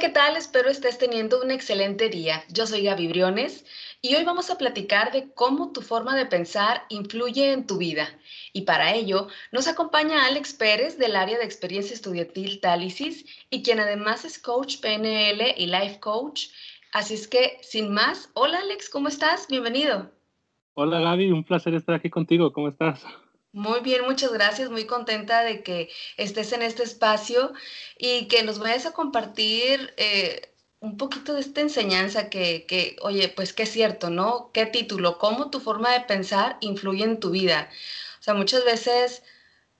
¿qué tal? Espero estés teniendo un excelente día. Yo soy Gaby Briones y hoy vamos a platicar de cómo tu forma de pensar influye en tu vida. Y para ello nos acompaña Alex Pérez del área de experiencia estudiantil Talisis y quien además es coach PNL y life coach. Así es que, sin más, hola Alex, ¿cómo estás? Bienvenido. Hola Gaby, un placer estar aquí contigo. ¿Cómo estás? Muy bien, muchas gracias. Muy contenta de que estés en este espacio y que nos vayas a compartir eh, un poquito de esta enseñanza que, que, oye, pues qué es cierto, ¿no? ¿Qué título? ¿Cómo tu forma de pensar influye en tu vida? O sea, muchas veces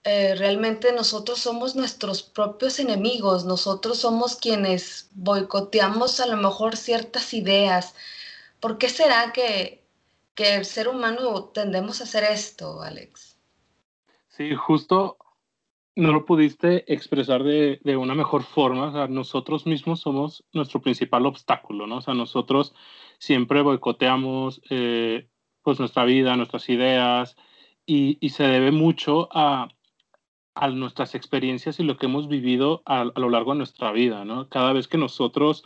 eh, realmente nosotros somos nuestros propios enemigos, nosotros somos quienes boicoteamos a lo mejor ciertas ideas. ¿Por qué será que, que el ser humano tendemos a hacer esto, Alex? Sí, justo no lo pudiste expresar de, de, una mejor forma. O nosotros mismos somos nuestro principal obstáculo, ¿no? O sea, nosotros siempre boicoteamos eh, pues nuestra vida, nuestras ideas, y, se debe mucho a, a, nuestras experiencias y lo que hemos vivido a, lo largo de nuestra vida. Cada vez que nosotros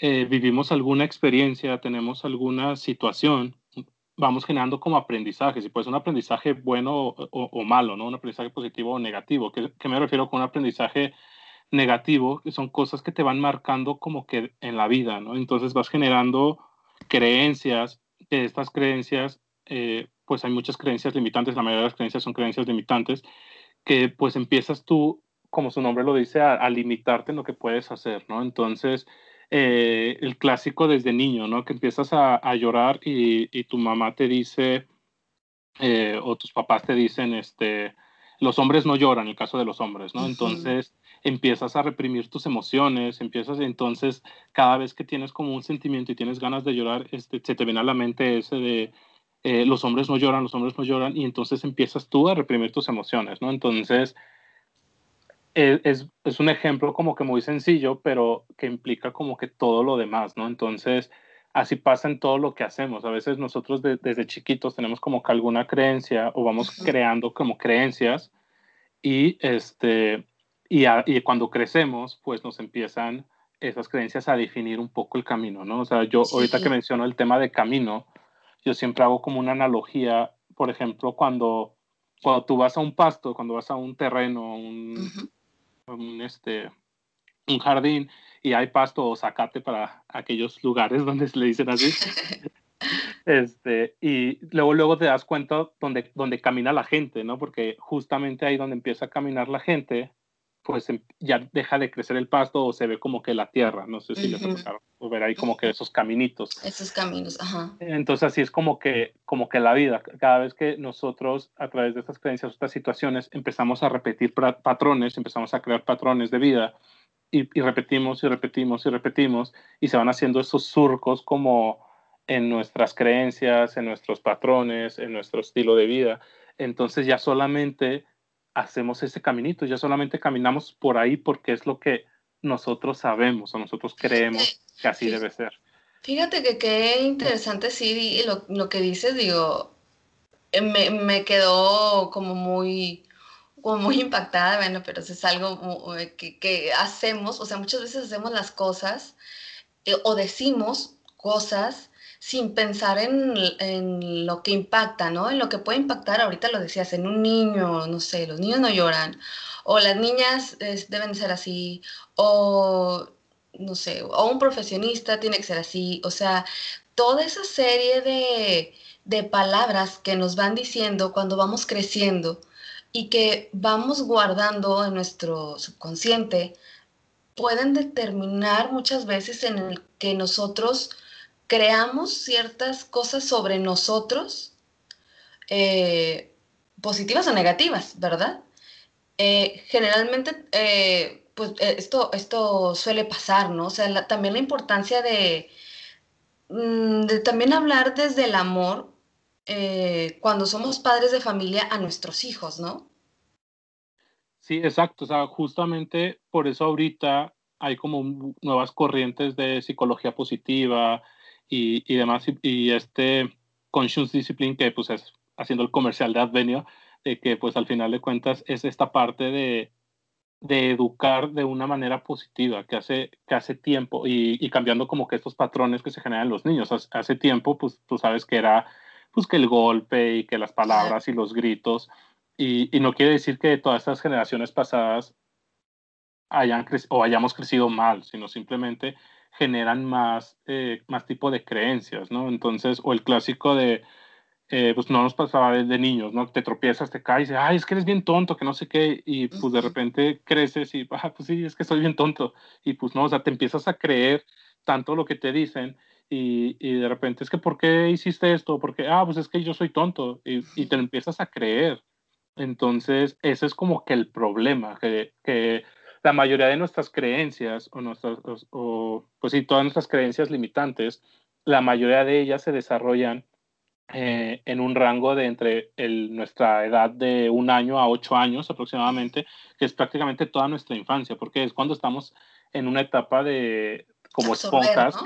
eh, vivimos alguna experiencia, tenemos alguna situación, vamos generando como aprendizajes, y puede ser un aprendizaje bueno o, malo, ¿no? Un aprendizaje positivo o negativo. ¿Qué, ¿Qué, me refiero con un aprendizaje negativo? Que son cosas que te van marcando como que en la vida, ¿no? Entonces vas generando creencias, que estas creencias, eh, pues hay muchas creencias limitantes, la mayoría de las creencias son creencias limitantes, que pues empiezas tú, como su nombre lo dice, a, a limitarte en lo que puedes hacer, ¿no? Entonces, eh, el clásico desde niño, ¿no? Que empiezas a, a llorar y, y, tu mamá te dice, eh, o tus papás te dicen, este, los hombres no lloran, el caso de los hombres, ¿no? Uh -huh. Entonces empiezas a reprimir tus emociones, empiezas, entonces cada vez que tienes como un sentimiento y tienes ganas de llorar, este, se te viene a la mente ese de, eh, los hombres no lloran, los hombres no lloran, y entonces empiezas tú a reprimir tus emociones, ¿no? Entonces, es, es, un ejemplo como que muy sencillo, pero que implica como que todo lo demás, ¿no? Entonces, así pasa en todo lo que hacemos. A veces nosotros de, desde chiquitos tenemos como que alguna creencia o vamos creando como creencias y, este, y, a, y, cuando crecemos, pues nos empiezan esas creencias a definir un poco el camino, ¿no? O sea, yo sí. ahorita que menciono el tema de camino, yo siempre hago como una analogía, por ejemplo, cuando, cuando tú vas a un pasto, cuando vas a un terreno, un, uh -huh un, este, un jardín y hay pasto o zacate para aquellos lugares donde se le dicen así. este, y luego, luego te das cuenta donde, donde camina la gente, ¿no? Porque justamente ahí donde empieza a caminar la gente, pues em, ya deja de crecer el pasto o se ve como que la tierra, no sé si uh -huh. les o ver ahí como que esos caminitos. Esos caminos, ajá. Entonces así es como que, como que la vida, cada vez que nosotros a través de estas creencias, estas situaciones, empezamos a repetir patrones, empezamos a crear patrones de vida y, y repetimos y repetimos y repetimos y se van haciendo esos surcos como en nuestras creencias, en nuestros patrones, en nuestro estilo de vida. Entonces ya solamente hacemos ese caminito, ya solamente caminamos por ahí porque es lo que nosotros sabemos o nosotros creemos que así sí. debe ser. Fíjate que qué interesante, sí, lo, lo que dices, digo, eh, me, me, quedó como muy, como muy impactada, bueno, pero eso es algo que, que, hacemos, o sea, muchas veces hacemos las cosas eh, o decimos cosas sin pensar en, en, lo que impacta, ¿no? En lo que puede impactar, ahorita lo decías, en un niño, no sé, los niños no lloran, o las niñas deben ser así, o no sé, o un profesionista tiene que ser así, o sea, toda esa serie de, de palabras que nos van diciendo cuando vamos creciendo y que vamos guardando en nuestro subconsciente, pueden determinar muchas veces en el que nosotros creamos ciertas cosas sobre nosotros, eh, positivas o negativas, ¿verdad? Eh, generalmente, eh, pues esto, esto suele pasar, ¿no? O sea, también la importancia de, mm, de, también hablar desde el amor cuando somos padres de familia a nuestros hijos, ¿no? Sí, exacto. O sea, justamente por eso ahorita hay como nuevas corrientes de psicología positiva, y, y demás, y, y, este Conscious Discipline, que pues es haciendo el comercial de Advenio, de que pues al final de cuentas es esta parte de, de educar de una manera positiva, que hace, que hace tiempo, y, cambiando como que estos patrones que se generan en los niños. Hace, tiempo, pues tú sabes que era pues que el golpe y que las palabras y los gritos, y, y no quiere decir que todas estas generaciones pasadas hayan o hayamos crecido mal, sino simplemente generan más, eh, más tipo de creencias, ¿no? Entonces, o el clásico de, eh, pues no nos pasaba de, niños, ¿no? Te tropiezas, te caes, y, ay, es que eres bien tonto, que no sé qué, y pues de repente creces y, ah, pues sí, es que soy bien tonto, y pues no, o sea, te empiezas a creer tanto lo que te dicen, y, y de repente es que, ¿por qué hiciste esto? Porque, ah, pues es que yo soy tonto, y, y te lo empiezas a creer. Entonces, ese es como que el problema, que, que la mayoría de nuestras creencias o nuestras, o, pues sí, todas nuestras creencias limitantes, la mayoría de ellas se desarrollan eh, en un rango de entre el, nuestra edad de un año a ocho años aproximadamente, que es prácticamente toda nuestra infancia, porque es cuando estamos en una etapa de como esponjas,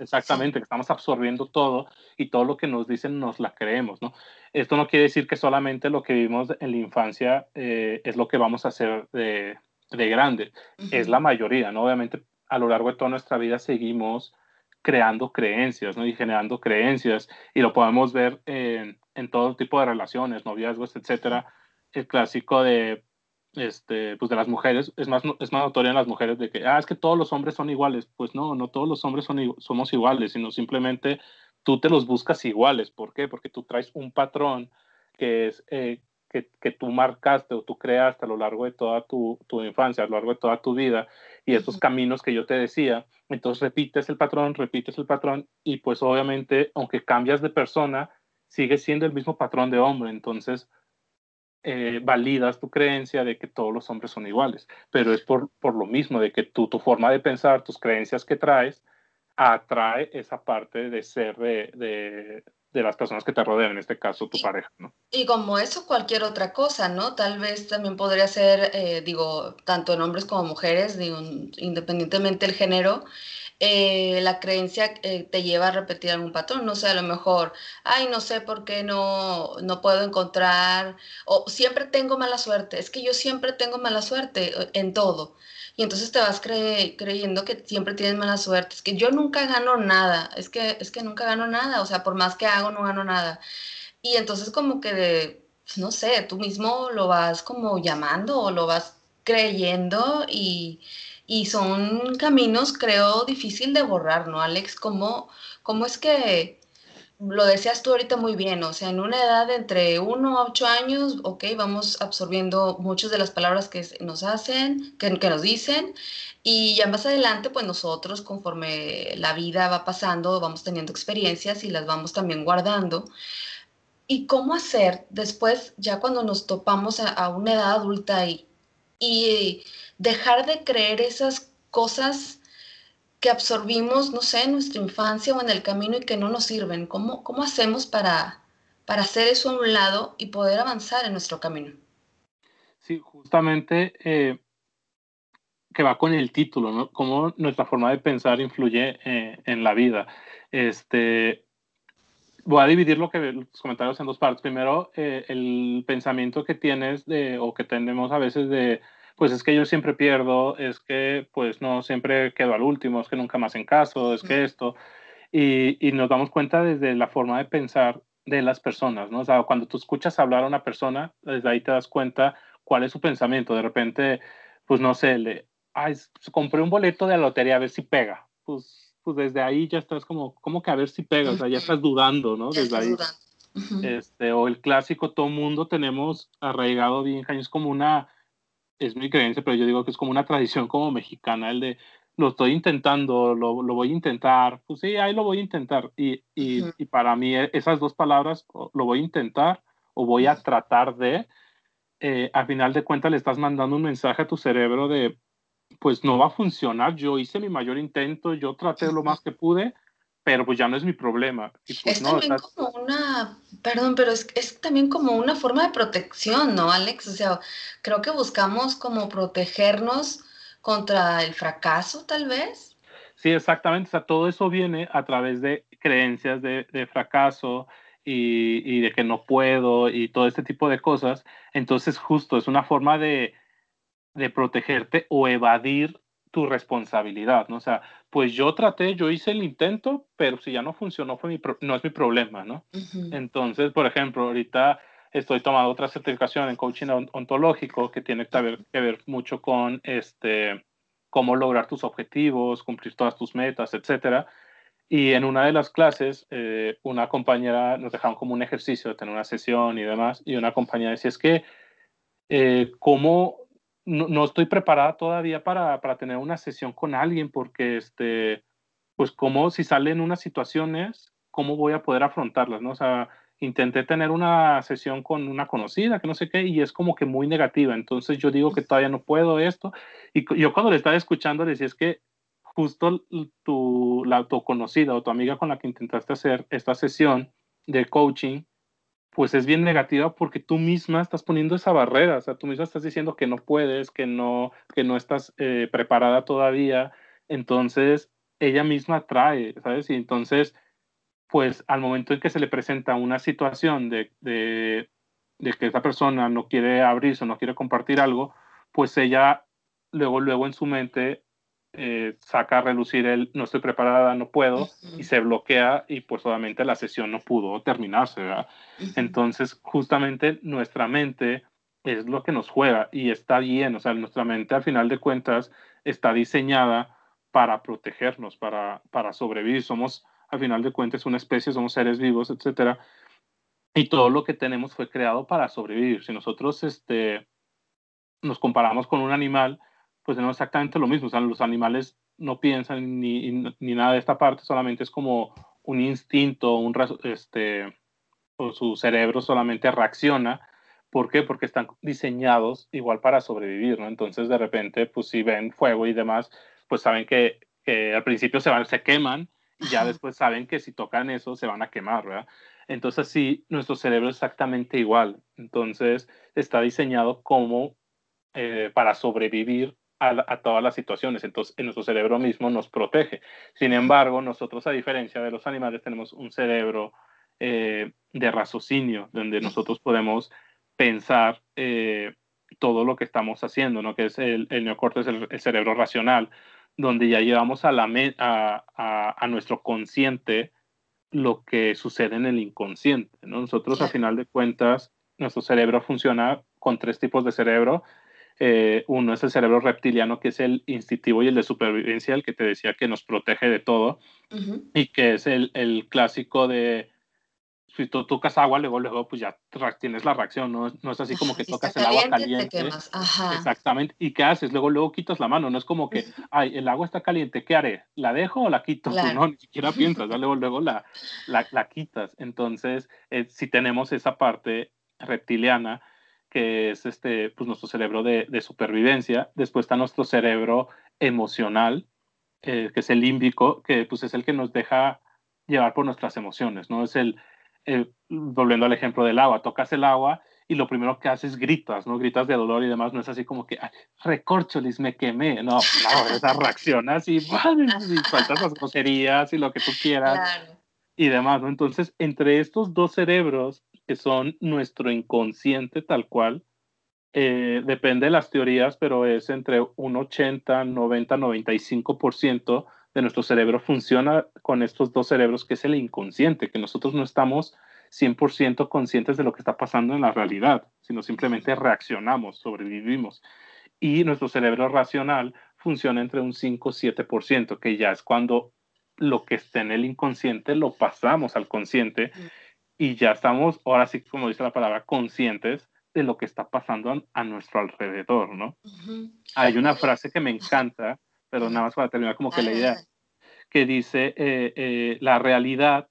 exactamente, que estamos absorbiendo todo y todo lo que nos dicen nos la creemos, ¿no? Esto no quiere decir que solamente lo que vivimos en la infancia eh, es lo que vamos a hacer de, de grande, es la mayoría, ¿no? Obviamente a lo largo de toda nuestra vida seguimos creando creencias, ¿no? Y generando creencias, y lo podemos ver en, en todo tipo de relaciones, noviazgos, etcétera. El clásico de, este, pues de las mujeres, es más, es más notorio en las mujeres de que, ah, es que todos los hombres son iguales. Pues no, no todos los hombres son, somos iguales, sino simplemente tú te los buscas iguales. ¿Por qué? Porque tú traes un patrón que es eh, que, tú marcaste o tú creaste a lo largo de toda tu, infancia, a lo largo de toda tu vida, y esos caminos que yo te decía, entonces repites el patrón, repites el patrón, y pues obviamente, aunque cambias de persona, sigue siendo el mismo patrón de hombre, entonces eh, validas tu creencia de que todos los hombres son iguales, pero es por, por lo mismo, de que tú, tu forma de pensar, tus creencias que traes, atrae esa parte de ser de, de las personas que te rodean, en este caso tu pareja, ¿no? Y como eso, cualquier otra cosa, ¿no? Tal vez también podría ser, eh, digo, tanto en hombres como mujeres, digo, independientemente del género, eh, la creencia eh, te lleva a repetir algún patrón, no sé, a lo mejor, ay, no sé por qué no, no puedo encontrar, o siempre tengo mala suerte, es que yo siempre tengo mala suerte en todo y entonces te vas creyendo que siempre tienes mala suerte, es que yo nunca gano nada, es que, es que nunca gano nada, o sea, por más que hago, no gano nada. Y entonces como que, pues, no sé, tú mismo lo vas como llamando o lo vas creyendo y, y son caminos, creo, difícil de borrar, ¿no, Alex? ¿Cómo, cómo es que lo decías tú ahorita muy bien, o sea, en una edad de entre 1 a 8 años, ok, vamos absorbiendo muchas de las palabras que nos hacen, que, que, nos dicen, y ya más adelante, pues nosotros, conforme la vida va pasando, vamos teniendo experiencias y las vamos también guardando. ¿Y cómo hacer después, ya cuando nos topamos a, a una edad adulta y, y dejar de creer esas cosas? Que absorbimos, no sé, en nuestra infancia o en el camino y que no nos sirven? ¿Cómo, cómo hacemos para, para hacer eso a un lado y poder avanzar en nuestro camino? Sí, justamente eh, que va con el título, ¿no? Cómo nuestra forma de pensar influye eh, en la vida. Este, voy a dividir lo que, los comentarios en dos partes. Primero, eh, el pensamiento que tienes de, o que tenemos a veces de pues es que yo siempre pierdo, es que pues no siempre quedo al último, es que nunca más en caso, es que esto. Y, y, nos damos cuenta desde la forma de pensar de las personas, ¿no? O sea, cuando tú escuchas hablar a una persona, desde ahí te das cuenta cuál es su pensamiento. De repente, pues no sé, le, ay, compré un boleto de la lotería a ver si pega. Pues, pues desde ahí ya estás como, como que a ver si pega, o sea, ya estás dudando, ¿no? Desde ahí. Este, o el clásico, todo mundo tenemos arraigado bien, es como una es mi creencia, pero yo digo que es como una tradición como mexicana, el de lo estoy intentando, lo, lo voy a intentar, pues sí, ahí lo voy a intentar. Y, y, y, para mí e, esas dos palabras, lo voy a intentar o voy a tratar de, eh, al final de cuentas le estás mandando un mensaje a tu cerebro de, pues no va a funcionar, yo hice mi mayor intento, yo traté lo más que pude, pero pues ya no es mi problema. Pues, es también como una, perdón, pero es, es, también como una forma de protección, ¿no, Alex? O sea, creo que buscamos como protegernos contra el fracaso, tal vez. Sí, exactamente. O sea, todo eso viene a través de creencias de, de fracaso y, y, de que no puedo y todo este tipo de cosas. Entonces, justo es una forma de, de protegerte o evadir tu responsabilidad, ¿no? O sea, pues yo traté, yo hice el intento, pero si ya no funcionó, fue mi no es mi problema, ¿no? Entonces, por ejemplo, ahorita estoy tomando otra certificación en coaching ontológico que tiene que ver, que ver mucho con este, cómo lograr tus objetivos, cumplir todas tus metas, etcétera. Y en una de las clases, eh, una compañera nos dejaron como un ejercicio de tener una sesión y demás, y una compañera decía, es que, eh, ¿cómo no, estoy preparada todavía para, para, tener una sesión con alguien? Porque, este, pues, ¿cómo si salen unas situaciones, cómo voy a poder afrontarlas? ¿no? O sea, intenté tener una sesión con una conocida, que no sé qué, y es como que muy negativa. Entonces yo digo que todavía no puedo esto. Y yo cuando le estaba escuchando le decía, es que justo tu, la, tu conocida o tu amiga con la que intentaste hacer esta sesión de coaching, pues es bien negativa porque tú misma estás poniendo esa barrera, o sea, tú misma estás diciendo que no puedes, que no, que no estás eh, preparada todavía. Entonces ella misma trae, ¿sabes? Y entonces pues al momento en que se le presenta una situación de, de, que esa persona no quiere abrirse o no quiere compartir algo, pues ella luego, luego en su mente eh, saca a relucir el no estoy preparada, no puedo, y se bloquea y pues obviamente la sesión no pudo terminarse, ¿verdad? Entonces, justamente nuestra mente es lo que nos juega y está bien, o sea, nuestra mente al final de cuentas está diseñada para protegernos, para, para sobrevivir. Somos al final de cuentas una especie, somos seres vivos, etcétera, y todo lo que tenemos fue creado para sobrevivir. Si nosotros este, nos comparamos con un animal, pues tenemos exactamente lo mismo. O sea, los animales no piensan ni, ni nada de esta parte, solamente es como un instinto, un, este, o su cerebro solamente reacciona. ¿Por qué? Porque están diseñados igual para sobrevivir, ¿no? Entonces, de repente, pues si ven fuego y demás, pues saben que, que al principio se, van, se queman ya después saben que si tocan eso se van a quemar, ¿verdad? Entonces sí, nuestro cerebro es exactamente igual. Entonces está diseñado como eh, para sobrevivir a, todas las situaciones. Entonces en nuestro cerebro mismo nos protege. Sin embargo, nosotros a diferencia de los animales tenemos un cerebro eh, de raciocinio, donde nosotros podemos pensar eh, todo lo que estamos haciendo, ¿no? Que es el, el neocortes, el cerebro racional donde ya llevamos a, la a, a, nuestro consciente lo que sucede en el inconsciente. ¿no? Nosotros, a final de cuentas, nuestro cerebro funciona con tres tipos de cerebro. Eh, uno es el cerebro reptiliano, que es el instintivo y el de supervivencia, el que te decía que nos protege de todo, y que es el, el clásico de si tú tocas agua, luego, luego, pues ya tienes la reacción, no, no es así como que tocas el agua caliente. Exactamente. ¿Y qué haces? Luego, luego quitas la mano, no es como que, ay, el agua está caliente, ¿qué haré? ¿La dejo o la quito? no, ni siquiera piensas, luego, luego la, la, la quitas. Entonces, eh, si tenemos esa parte reptiliana, que es este, pues nuestro cerebro de, de supervivencia, después está nuestro cerebro emocional, eh, que es el límbico, que pues es el que nos deja llevar por nuestras emociones, ¿no? Es el, eh, volviendo al ejemplo del agua, tocas el agua y lo primero que haces es gritas, ¿no? Gritas de dolor y demás, no es así como que, recorcholis, me quemé, no, no, esa reaccionas y, y sueltas las groserías y lo que tú quieras y demás, ¿no? Entonces, entre estos dos cerebros, que son nuestro inconsciente tal cual, eh, depende de las teorías, pero es entre un 80, 90, 95% de nuestro cerebro funciona con estos dos cerebros, que es el inconsciente, que nosotros no estamos 100% conscientes de lo que está pasando en la realidad, sino simplemente reaccionamos, sobrevivimos. Y nuestro cerebro racional funciona entre un 5-7%, que ya es cuando lo que está en el inconsciente lo pasamos al consciente y ya estamos, ahora sí, como dice la palabra, conscientes de lo que está pasando a, nuestro alrededor, ¿no? Hay una frase que me encanta pero nada más para terminar como que la idea, que dice, eh, eh, la realidad,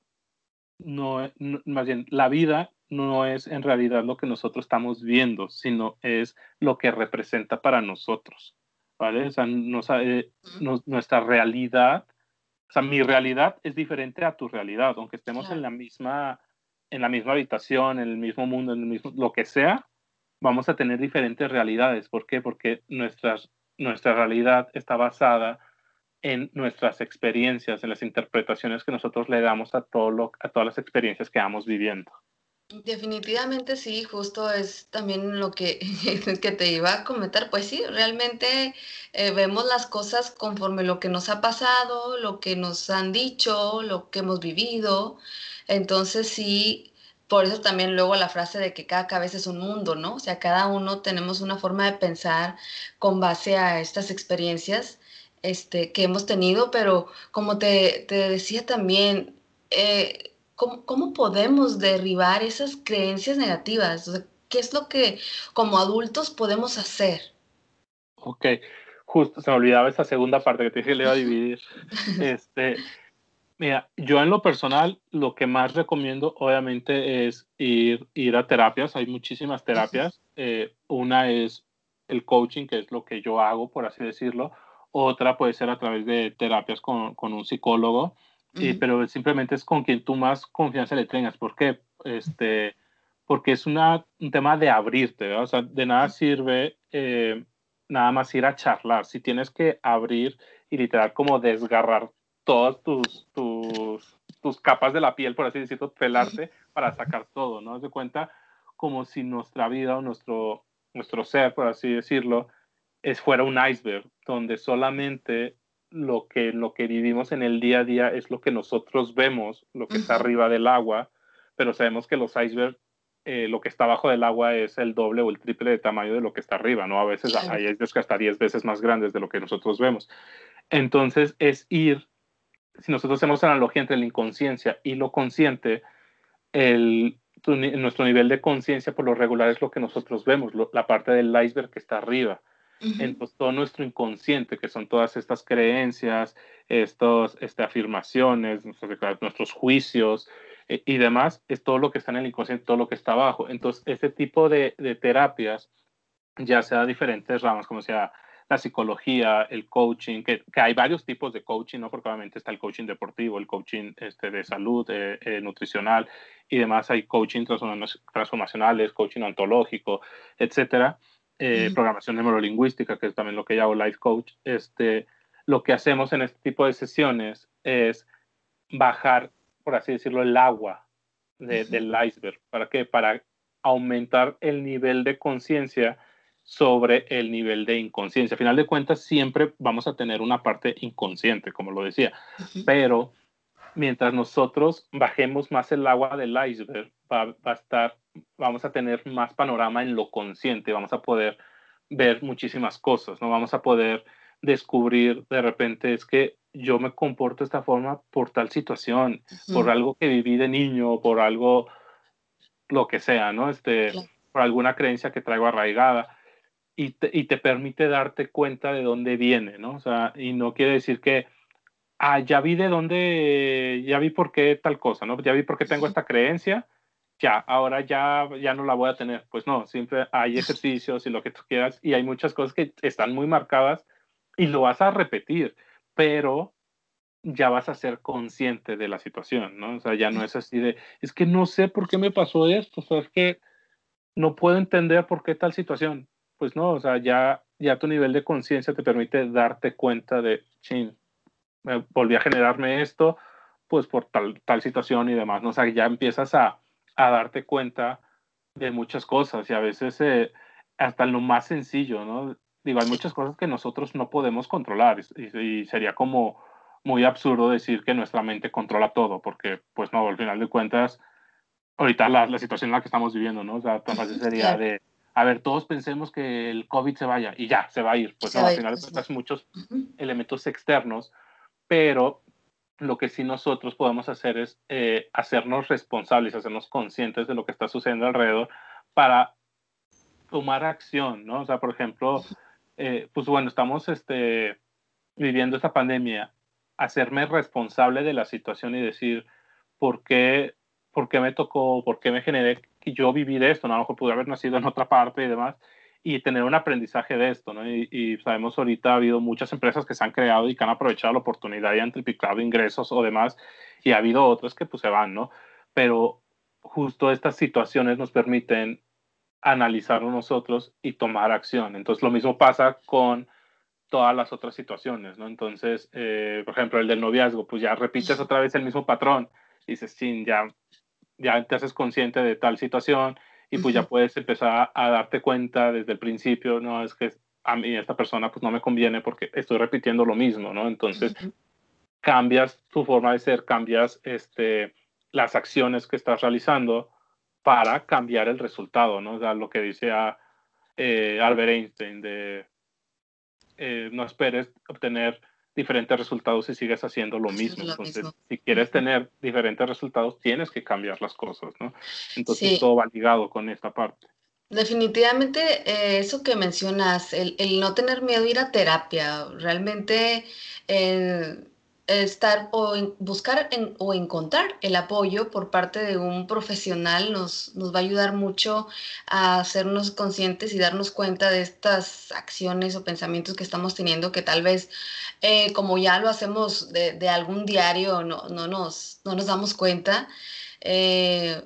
no, más bien, la vida no es en realidad lo que nosotros estamos viendo, sino es lo que representa para nosotros, ¿vale? O sea, eh, nuestra realidad, o sea, mi realidad es diferente a tu realidad, aunque estemos en la misma en la misma habitación, en el mismo mundo, en el mismo, lo que sea, vamos a tener diferentes realidades. ¿Por qué? Porque nuestras nuestra realidad está basada en nuestras experiencias, en las interpretaciones que nosotros le damos a, todo lo, a todas las experiencias que vamos viviendo. Definitivamente sí, justo es también lo que, que te iba a comentar. Pues sí, realmente eh, vemos las cosas conforme lo que nos ha pasado, lo que nos han dicho, lo que hemos vivido. Entonces sí, por eso también luego la frase de que cada cabeza es un mundo, ¿no? O sea, cada uno tenemos una forma de pensar con base a estas experiencias este, que hemos tenido, pero como te, te decía también, eh, ¿cómo, podemos derribar esas creencias negativas? ¿Qué es lo que como adultos podemos hacer? Ok, justo se me olvidaba esa segunda parte que te dije que le iba a dividir. este, mira, yo en lo personal lo que más recomiendo obviamente es ir, ir a terapias, hay muchísimas terapias. Eh, una es el coaching, que es lo que yo hago, por así decirlo. Otra puede ser a través de terapias con, con un psicólogo pero simplemente es con quien tú más confianza le tengas. ¿Por qué? Este, porque es una, un tema de abrirte, O sea, de nada sirve eh, nada más ir a charlar. Si tienes que abrir y literal como desgarrar todas tus, tus, tus capas de la piel, por así decirlo, pelarte para sacar todo, ¿no? de cuenta como si nuestra vida o nuestro, nuestro ser, por así decirlo, es fuera un iceberg, donde solamente lo que, lo que vivimos en el día a día es lo que nosotros vemos, lo que está arriba del agua, pero sabemos que los icebergs, eh, lo que está abajo del agua es el doble o el triple de tamaño de lo que está arriba, ¿no? A veces hay icebergs que hasta 10 veces más grandes de lo que nosotros vemos. Entonces es ir, si nosotros hacemos analogía entre la inconsciencia y lo consciente, el, nuestro nivel de conciencia por lo regular es lo que nosotros vemos, la parte del iceberg que está arriba en todo nuestro inconsciente, que son todas estas creencias, estos, este, afirmaciones, nuestros, juicios eh, y demás, es todo lo que está en el inconsciente, todo lo que está abajo. Entonces, este tipo de, de terapias, ya sea diferentes ramas, como sea la psicología, el coaching, que, que, hay varios tipos de coaching, ¿no? Porque obviamente está el coaching deportivo, el coaching este, de salud, eh, eh, nutricional y demás. Hay coaching transformacionales, coaching ontológico, etcétera. Eh, programación neurolingüística, que es también lo que llamo life coach, este, lo que hacemos en este tipo de sesiones es bajar, por así decirlo, el agua del iceberg. ¿Para qué? Para aumentar el nivel de conciencia sobre el nivel de inconsciencia. A final de cuentas, siempre vamos a tener una parte inconsciente, como lo decía, pero mientras nosotros bajemos más el agua del iceberg, va, a estar, vamos a tener más panorama en lo consciente, vamos a poder ver muchísimas cosas, ¿no? Vamos a poder descubrir de repente es que yo me comporto de esta forma por tal situación, por algo que viví de niño, por algo, lo que sea, ¿no? Este, por alguna creencia que traigo arraigada. Y te, y te permite darte cuenta de dónde viene, ¿no? O sea, y no quiere decir que, ah, ya vi de dónde, ya vi por qué tal cosa, ¿no? Ya vi por qué tengo esta creencia, ya, ahora ya, ya no la voy a tener. Pues no, siempre hay ejercicios y lo que tú quieras y hay muchas cosas que están muy marcadas y lo vas a repetir, pero ya vas a ser consciente de la situación, ¿no? O sea, ya no es así de, es que no sé por qué me pasó esto, o sea, es que no puedo entender por qué tal situación. Pues no, o sea, ya, ya tu nivel de conciencia te permite darte cuenta de, ching, volví a generarme esto, pues por tal, tal situación y demás, ¿no? O sea, ya empiezas a, a darte cuenta de muchas cosas y a veces eh, hasta lo más sencillo, ¿no? Digo, hay muchas cosas que nosotros no podemos controlar y, sería como muy absurdo decir que nuestra mente controla todo, porque pues no, al final de cuentas, ahorita la, la situación en la que estamos viviendo, ¿no? O sea, tan fácil sería de, a ver, todos pensemos que el COVID se vaya y ya, se va a ir. Pues no, al final de cuentas muchos elementos externos, pero lo que sí nosotros podemos hacer es eh, hacernos responsables, hacernos conscientes de lo que está sucediendo alrededor para tomar acción, ¿no? O sea, por ejemplo, eh, pues bueno, estamos este, viviendo esta pandemia, hacerme responsable de la situación y decir, ¿por qué, por qué me tocó, por qué me generé que yo vivir esto? ¿no? A lo mejor pude haber nacido en otra parte y demás, y tener un aprendizaje de esto, ¿no? Y, sabemos ahorita ha habido muchas empresas que se han creado y que han aprovechado la oportunidad y han triplicado ingresos o demás, y ha habido otras que pues se van, ¿no? Pero justo estas situaciones nos permiten analizarlo nosotros y tomar acción. Entonces lo mismo pasa con todas las otras situaciones, ¿no? Entonces, eh, por ejemplo, el del noviazgo, pues ya repites otra vez el mismo patrón y dices, sí, ya ya te haces consciente de tal situación y pues ya puedes empezar a, darte cuenta desde el principio, no, es que a mí esta persona pues no me conviene porque estoy repitiendo lo mismo, ¿no? Entonces cambias tu forma de ser, cambias este, las acciones que estás realizando para cambiar el resultado, ¿no? O sea, lo que dice a, eh, Albert Einstein de eh, no esperes obtener diferentes resultados si sigues haciendo lo mismo. Entonces, si quieres tener diferentes resultados, tienes que cambiar las cosas, ¿no? Entonces, todo va ligado con esta parte. Definitivamente, eh, eso que mencionas, el, el, no tener miedo a ir a terapia, realmente estar o buscar o encontrar el apoyo por parte de un profesional nos, va a ayudar mucho a hacernos conscientes y darnos cuenta de estas acciones o pensamientos que estamos teniendo que tal vez eh, como ya lo hacemos de, de algún diario no, no, nos, no nos damos cuenta. Eh,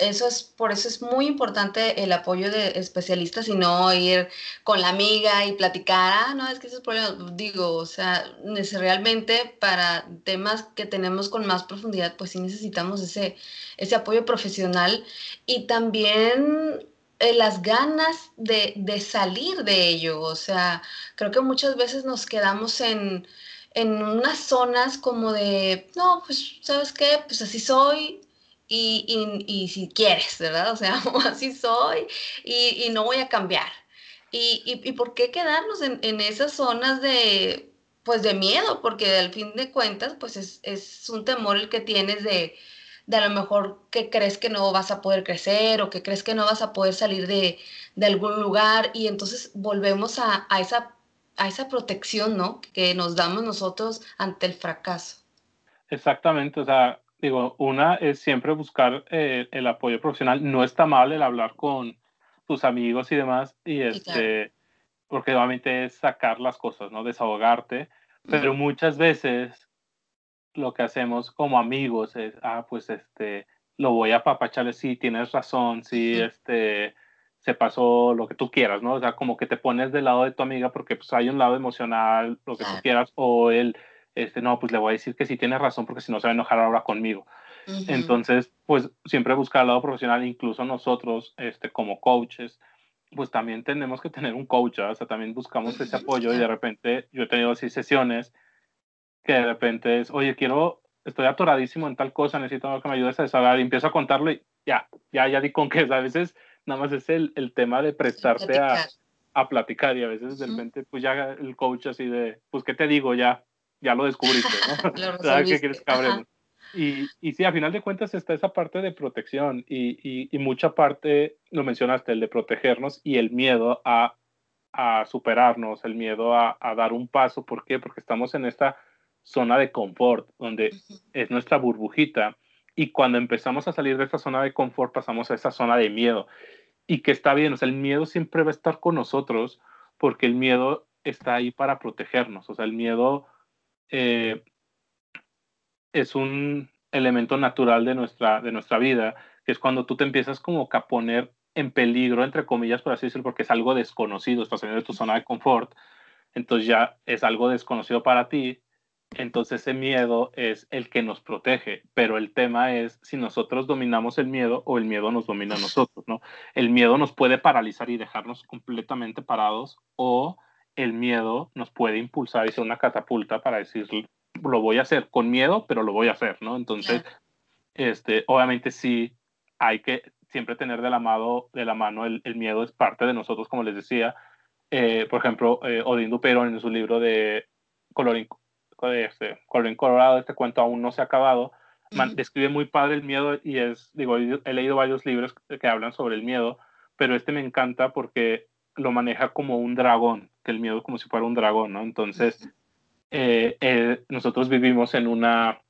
eso es, por eso es muy importante el apoyo de especialistas y no ir con la amiga y platicar, ah, no, es que esos problemas, digo, o sea, realmente para temas que tenemos con más profundidad, pues sí necesitamos ese, ese apoyo profesional y también eh, las ganas de, de, salir de ello, o sea, creo que muchas veces nos quedamos en, en unas zonas como de, no, pues, ¿sabes qué? Pues así soy, y, y, si quieres, ¿verdad? O sea, así soy y, y no voy a cambiar. Y, y, por qué quedarnos en, en, esas zonas de, pues de miedo? Porque al fin de cuentas, pues es, es un temor el que tienes de, de, a lo mejor que crees que no vas a poder crecer o que crees que no vas a poder salir de, de algún lugar y entonces volvemos a, a, esa, a esa protección, ¿no? Que nos damos nosotros ante el fracaso. Exactamente, o sea, digo, una es siempre buscar eh, el apoyo profesional. No está mal el hablar con tus amigos y demás, y este, porque obviamente es sacar las cosas, ¿no? Desahogarte, pero muchas veces lo que hacemos como amigos es, ah, pues este, lo voy a papacharle, sí, tienes razón, sí, este, se pasó lo que tú quieras, ¿no? O sea, como que te pones del lado de tu amiga porque pues hay un lado emocional, lo que tú quieras, o el este, no, pues le voy a decir que sí tiene razón porque si no se va a enojar ahora conmigo. Entonces, pues siempre buscar el lado profesional, incluso nosotros, este, como coaches, pues también tenemos que tener un coach, o sea, también buscamos ese apoyo y de repente yo he tenido así sesiones que de repente es, oye, quiero, estoy atoradísimo en tal cosa, necesito que me ayudes a desahogar y empiezo a contarlo y ya, ya, ya di con que a veces nada más es el, el tema de prestarte a, a, platicar y a veces de repente pues ya el coach así de, pues, ¿qué te digo? Ya, ya lo descubriste, ¿no? ¿Sabes qué quieres que Y, y sí, a final de cuentas está esa parte de protección y, y, mucha parte, lo mencionaste, el de protegernos y el miedo a, a superarnos, el miedo a, a, dar un paso. ¿Por qué? Porque estamos en esta zona de confort, donde es nuestra burbujita. Y cuando empezamos a salir de esa zona de confort, pasamos a esa zona de miedo. Y que está bien, o sea, el miedo siempre va a estar con nosotros porque el miedo está ahí para protegernos. O sea, el miedo eh, es un elemento natural de nuestra, de nuestra vida, que es cuando tú te empiezas como a poner en peligro, entre comillas, por así decirlo, porque es algo desconocido, estás saliendo de tu zona de confort, entonces ya es algo desconocido para ti, entonces ese miedo es el que nos protege, pero el tema es si nosotros dominamos el miedo o el miedo nos domina a nosotros, ¿no? El miedo nos puede paralizar y dejarnos completamente parados o el miedo nos puede impulsar y ser una catapulta para decir, lo voy a hacer con miedo, pero lo voy a hacer, ¿no? Entonces, este, obviamente sí hay que siempre tener de la mano, de la mano el, miedo es parte de nosotros, como les decía. Eh, por ejemplo, eh, Odín Duperón en su libro de Colorín, este, Colorín Colorado, este cuento aún no se ha acabado, describe muy padre el miedo y es, digo, he leído varios libros que hablan sobre el miedo, pero este me encanta porque lo maneja como un dragón, que el miedo como si fuera un dragón, ¿no? Entonces, eh, eh, nosotros vivimos en una,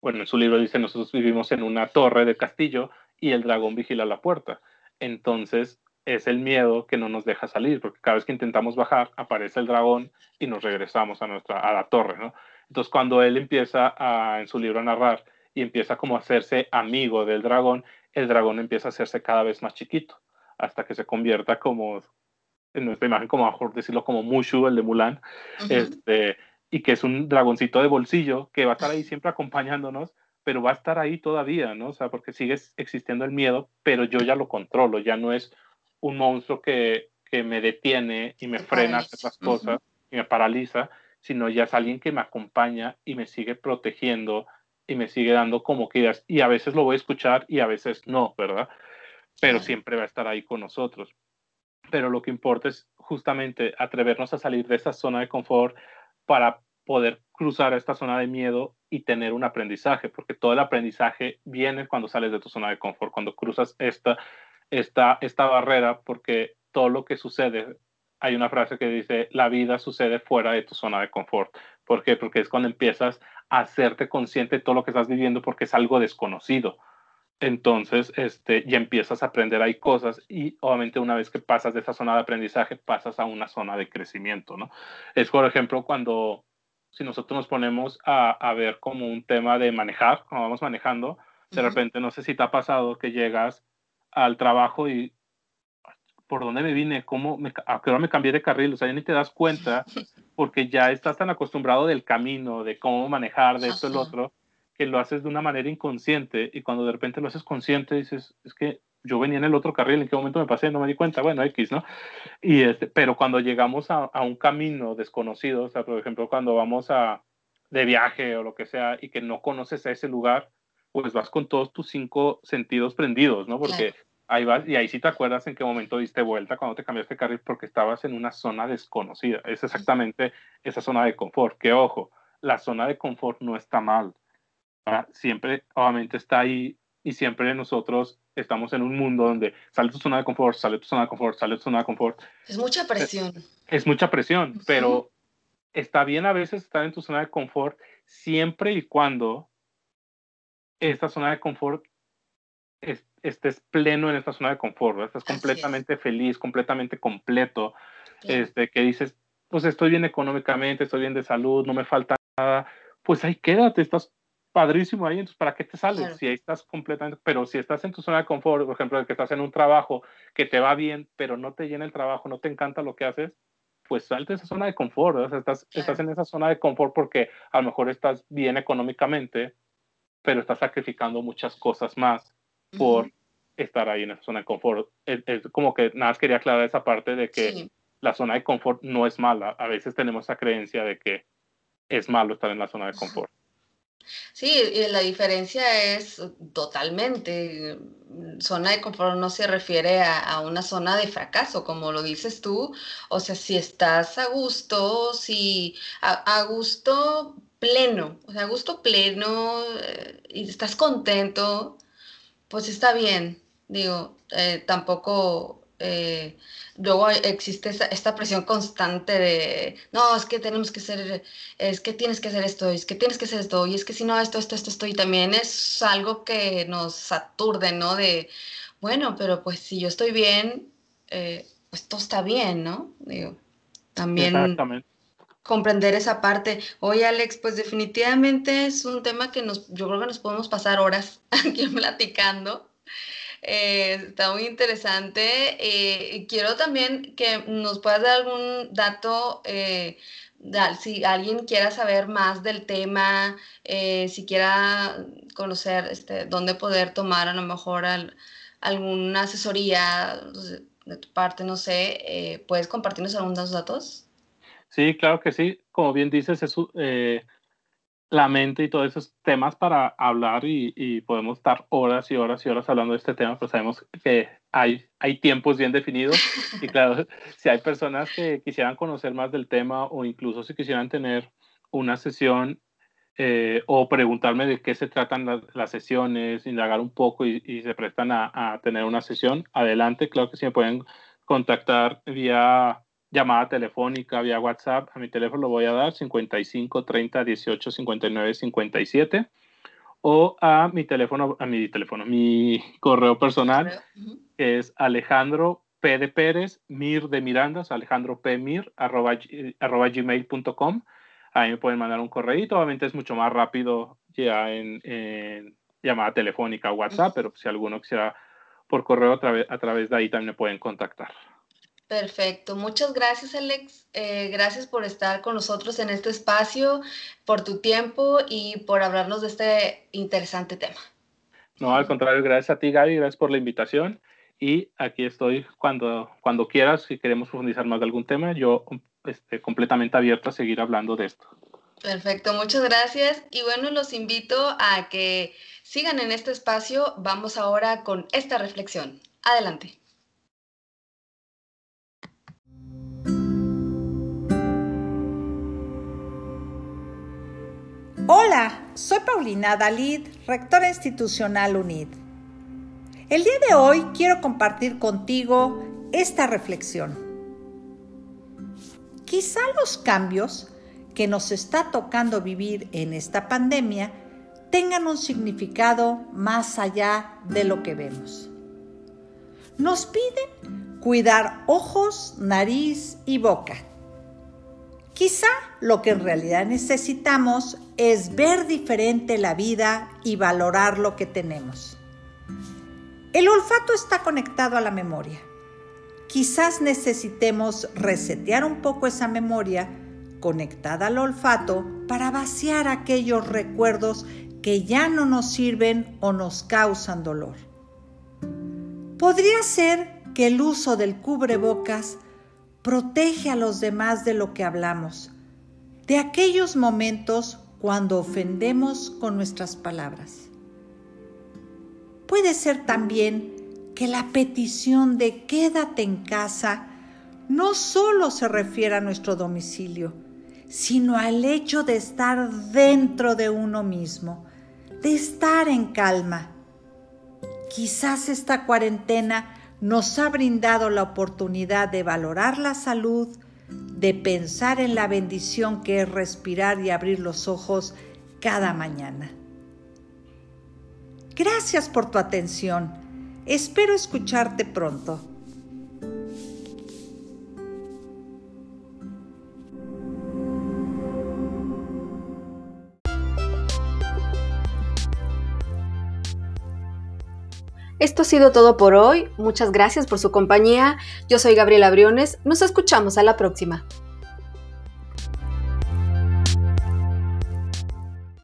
bueno, en su libro dice, nosotros vivimos en una torre de castillo y el dragón vigila la puerta. Entonces, es el miedo que no nos deja salir, porque cada vez que intentamos bajar, aparece el dragón y nos regresamos a, nuestra, a la torre, ¿no? Entonces, cuando él empieza a, en su libro a narrar y empieza como a hacerse amigo del dragón, el dragón empieza a hacerse cada vez más chiquito, hasta que se convierta como, en nuestra imagen, como mejor decirlo, como Mushu, el de Mulan, este, y que es un dragoncito de bolsillo que va a estar ahí siempre acompañándonos, pero va a estar ahí todavía, ¿no? O sea, porque sigue existiendo el miedo, pero yo ya lo controlo, ya no es un monstruo que, que me detiene y me frena a hacer las cosas y me paraliza, sino ya es alguien que me acompaña y me sigue protegiendo y me sigue dando como que y a veces lo voy a escuchar y a veces no, ¿verdad? Pero siempre va a estar ahí con nosotros. Pero lo que importa es justamente atrevernos a salir de esa zona de confort para poder cruzar esta zona de miedo y tener un aprendizaje, porque todo el aprendizaje viene cuando sales de tu zona de confort, cuando cruzas esta, esta, esta barrera, porque todo lo que sucede, hay una frase que dice, la vida sucede fuera de tu zona de confort. ¿Por qué? Porque es cuando empiezas a hacerte consciente de todo lo que estás viviendo porque es algo desconocido. Entonces, este, ya empiezas a aprender ahí cosas y obviamente una vez que pasas de esa zona de aprendizaje, pasas a una zona de crecimiento, ¿no? Es, por ejemplo, cuando si nosotros nos ponemos a, a, ver como un tema de manejar, cuando vamos manejando, de repente no sé si te ha pasado que llegas al trabajo y por dónde me vine, cómo me, a qué hora me cambié de carril, o sea, ya ni te das cuenta porque ya estás tan acostumbrado del camino, de cómo manejar, de esto y lo otro, que lo haces de una manera inconsciente y cuando de repente lo haces consciente dices, es que yo venía en el otro carril, ¿en qué momento me pasé? No me di cuenta, bueno, X, ¿no? Y este, pero cuando llegamos a, a un camino desconocido, o sea, por ejemplo, cuando vamos a, de viaje o lo que sea y que no conoces a ese lugar, pues vas con todos tus cinco sentidos prendidos, ¿no? Porque ahí vas y ahí sí te acuerdas en qué momento diste vuelta cuando te cambiaste de carril porque estabas en una zona desconocida. Es exactamente esa zona de confort. Que ojo, la zona de confort no está mal. Siempre, obviamente, está ahí y siempre nosotros estamos en un mundo donde sale tu zona de confort, sale tu zona de confort, sale tu zona de confort. Es mucha presión. Es, mucha presión, pero está bien a veces estar en tu zona de confort siempre y cuando esta zona de confort estés pleno en esta zona de confort, estás completamente feliz, completamente completo, este, que dices, pues estoy bien económicamente, estoy bien de salud, no me falta nada, pues ahí quédate, estás padrísimo ahí, entonces ¿para qué te sales? Si ahí estás completamente, pero si estás en tu zona de confort, por ejemplo, que estás en un trabajo que te va bien, pero no te llena el trabajo, no te encanta lo que haces, pues salte de esa zona de confort, o sea, estás, estás en esa zona de confort porque a lo mejor estás bien económicamente, pero estás sacrificando muchas cosas más por estar ahí en esa zona de confort. Es, como que nada más quería aclarar esa parte de que la zona de confort no es mala. A veces tenemos esa creencia de que es malo estar en la zona de confort. Sí, la diferencia es totalmente, zona de confort no se refiere a, una zona de fracaso, como lo dices tú, o sea, si estás a gusto, si a, gusto pleno, o sea, a gusto pleno eh, y estás contento, pues está bien, digo, eh, tampoco eh, luego existe esta presión constante de, no, es que tenemos que ser, es que tienes que hacer esto, es que tienes que hacer esto, y es que si no, esto, esto, esto, esto, y también es algo que nos aturde, ¿no? De, bueno, pero pues si yo estoy bien, eh, pues todo está bien, ¿no? Digo, también comprender esa parte. Oye, Alex, pues definitivamente es un tema que nos, yo creo que nos podemos pasar horas aquí platicando. Eh, está muy interesante. Eh, quiero también que nos puedas dar algún dato, eh, si alguien quiera saber más del tema, si quiera conocer este, dónde poder tomar a lo mejor alguna asesoría de tu parte, no sé, ¿puedes compartirnos algunos datos? Sí, claro que sí. Como bien dices, es, la mente y todos esos temas para hablar y, podemos estar horas y horas y horas hablando de este tema, pero sabemos que hay, hay tiempos bien definidos. Y claro, si hay personas que quisieran conocer más del tema o incluso si quisieran tener una sesión eh, o preguntarme de qué se tratan las, sesiones, indagar un poco y, se prestan a, a, tener una sesión, adelante, claro que sí me pueden contactar vía llamada telefónica vía WhatsApp. A mi teléfono lo voy a dar 55 30 18 59 57 o a mi teléfono, a mi teléfono, mi correo personal que es Alejandro P de Pérez, Mir de Miranda, Alejandro P. Mir, arroba, arroba gmail.com. Ahí me pueden mandar un correo. Obviamente es mucho más rápido ya en, llamada telefónica o WhatsApp, pero si alguno quisiera por correo a, a través de ahí también me pueden contactar. Perfecto. Muchas gracias, Alex. Eh, gracias por estar con nosotros en este espacio, por tu tiempo y por hablarnos de este interesante tema. No, al contrario, gracias a ti, Gaby, gracias por la invitación. Y aquí estoy cuando, cuando quieras, si queremos profundizar más de algún tema, yo estoy completamente abierto a seguir hablando de esto. Perfecto, muchas gracias. Y bueno, los invito a que sigan en este espacio. Vamos ahora con esta reflexión. Adelante. Hola, soy Paulina Dalid, rectora institucional UNID. El día de hoy quiero compartir contigo esta reflexión. Quizá los cambios que nos está tocando vivir en esta pandemia tengan un significado más allá de lo que vemos. Nos piden cuidar ojos, nariz y boca Quizá lo que en realidad necesitamos es ver diferente la vida y valorar lo que tenemos. El olfato está conectado a la memoria. Quizás necesitemos resetear un poco esa memoria conectada al olfato para vaciar aquellos recuerdos que ya no nos sirven o nos causan dolor. Podría ser que el uso del cubrebocas protege a los demás de lo que hablamos, de aquellos momentos cuando ofendemos con nuestras palabras. Puede ser también que la petición de quédate en casa no solo se refiere a nuestro domicilio, sino al hecho de estar dentro de uno mismo, de estar en calma. Quizás esta cuarentena nos ha brindado la oportunidad de valorar la salud, de pensar en la bendición que es respirar y abrir los ojos cada mañana. Gracias por tu atención. Espero escucharte pronto. Esto ha sido todo por hoy. Muchas gracias por su compañía. Yo soy Gabriela Briones. Nos escuchamos a la próxima.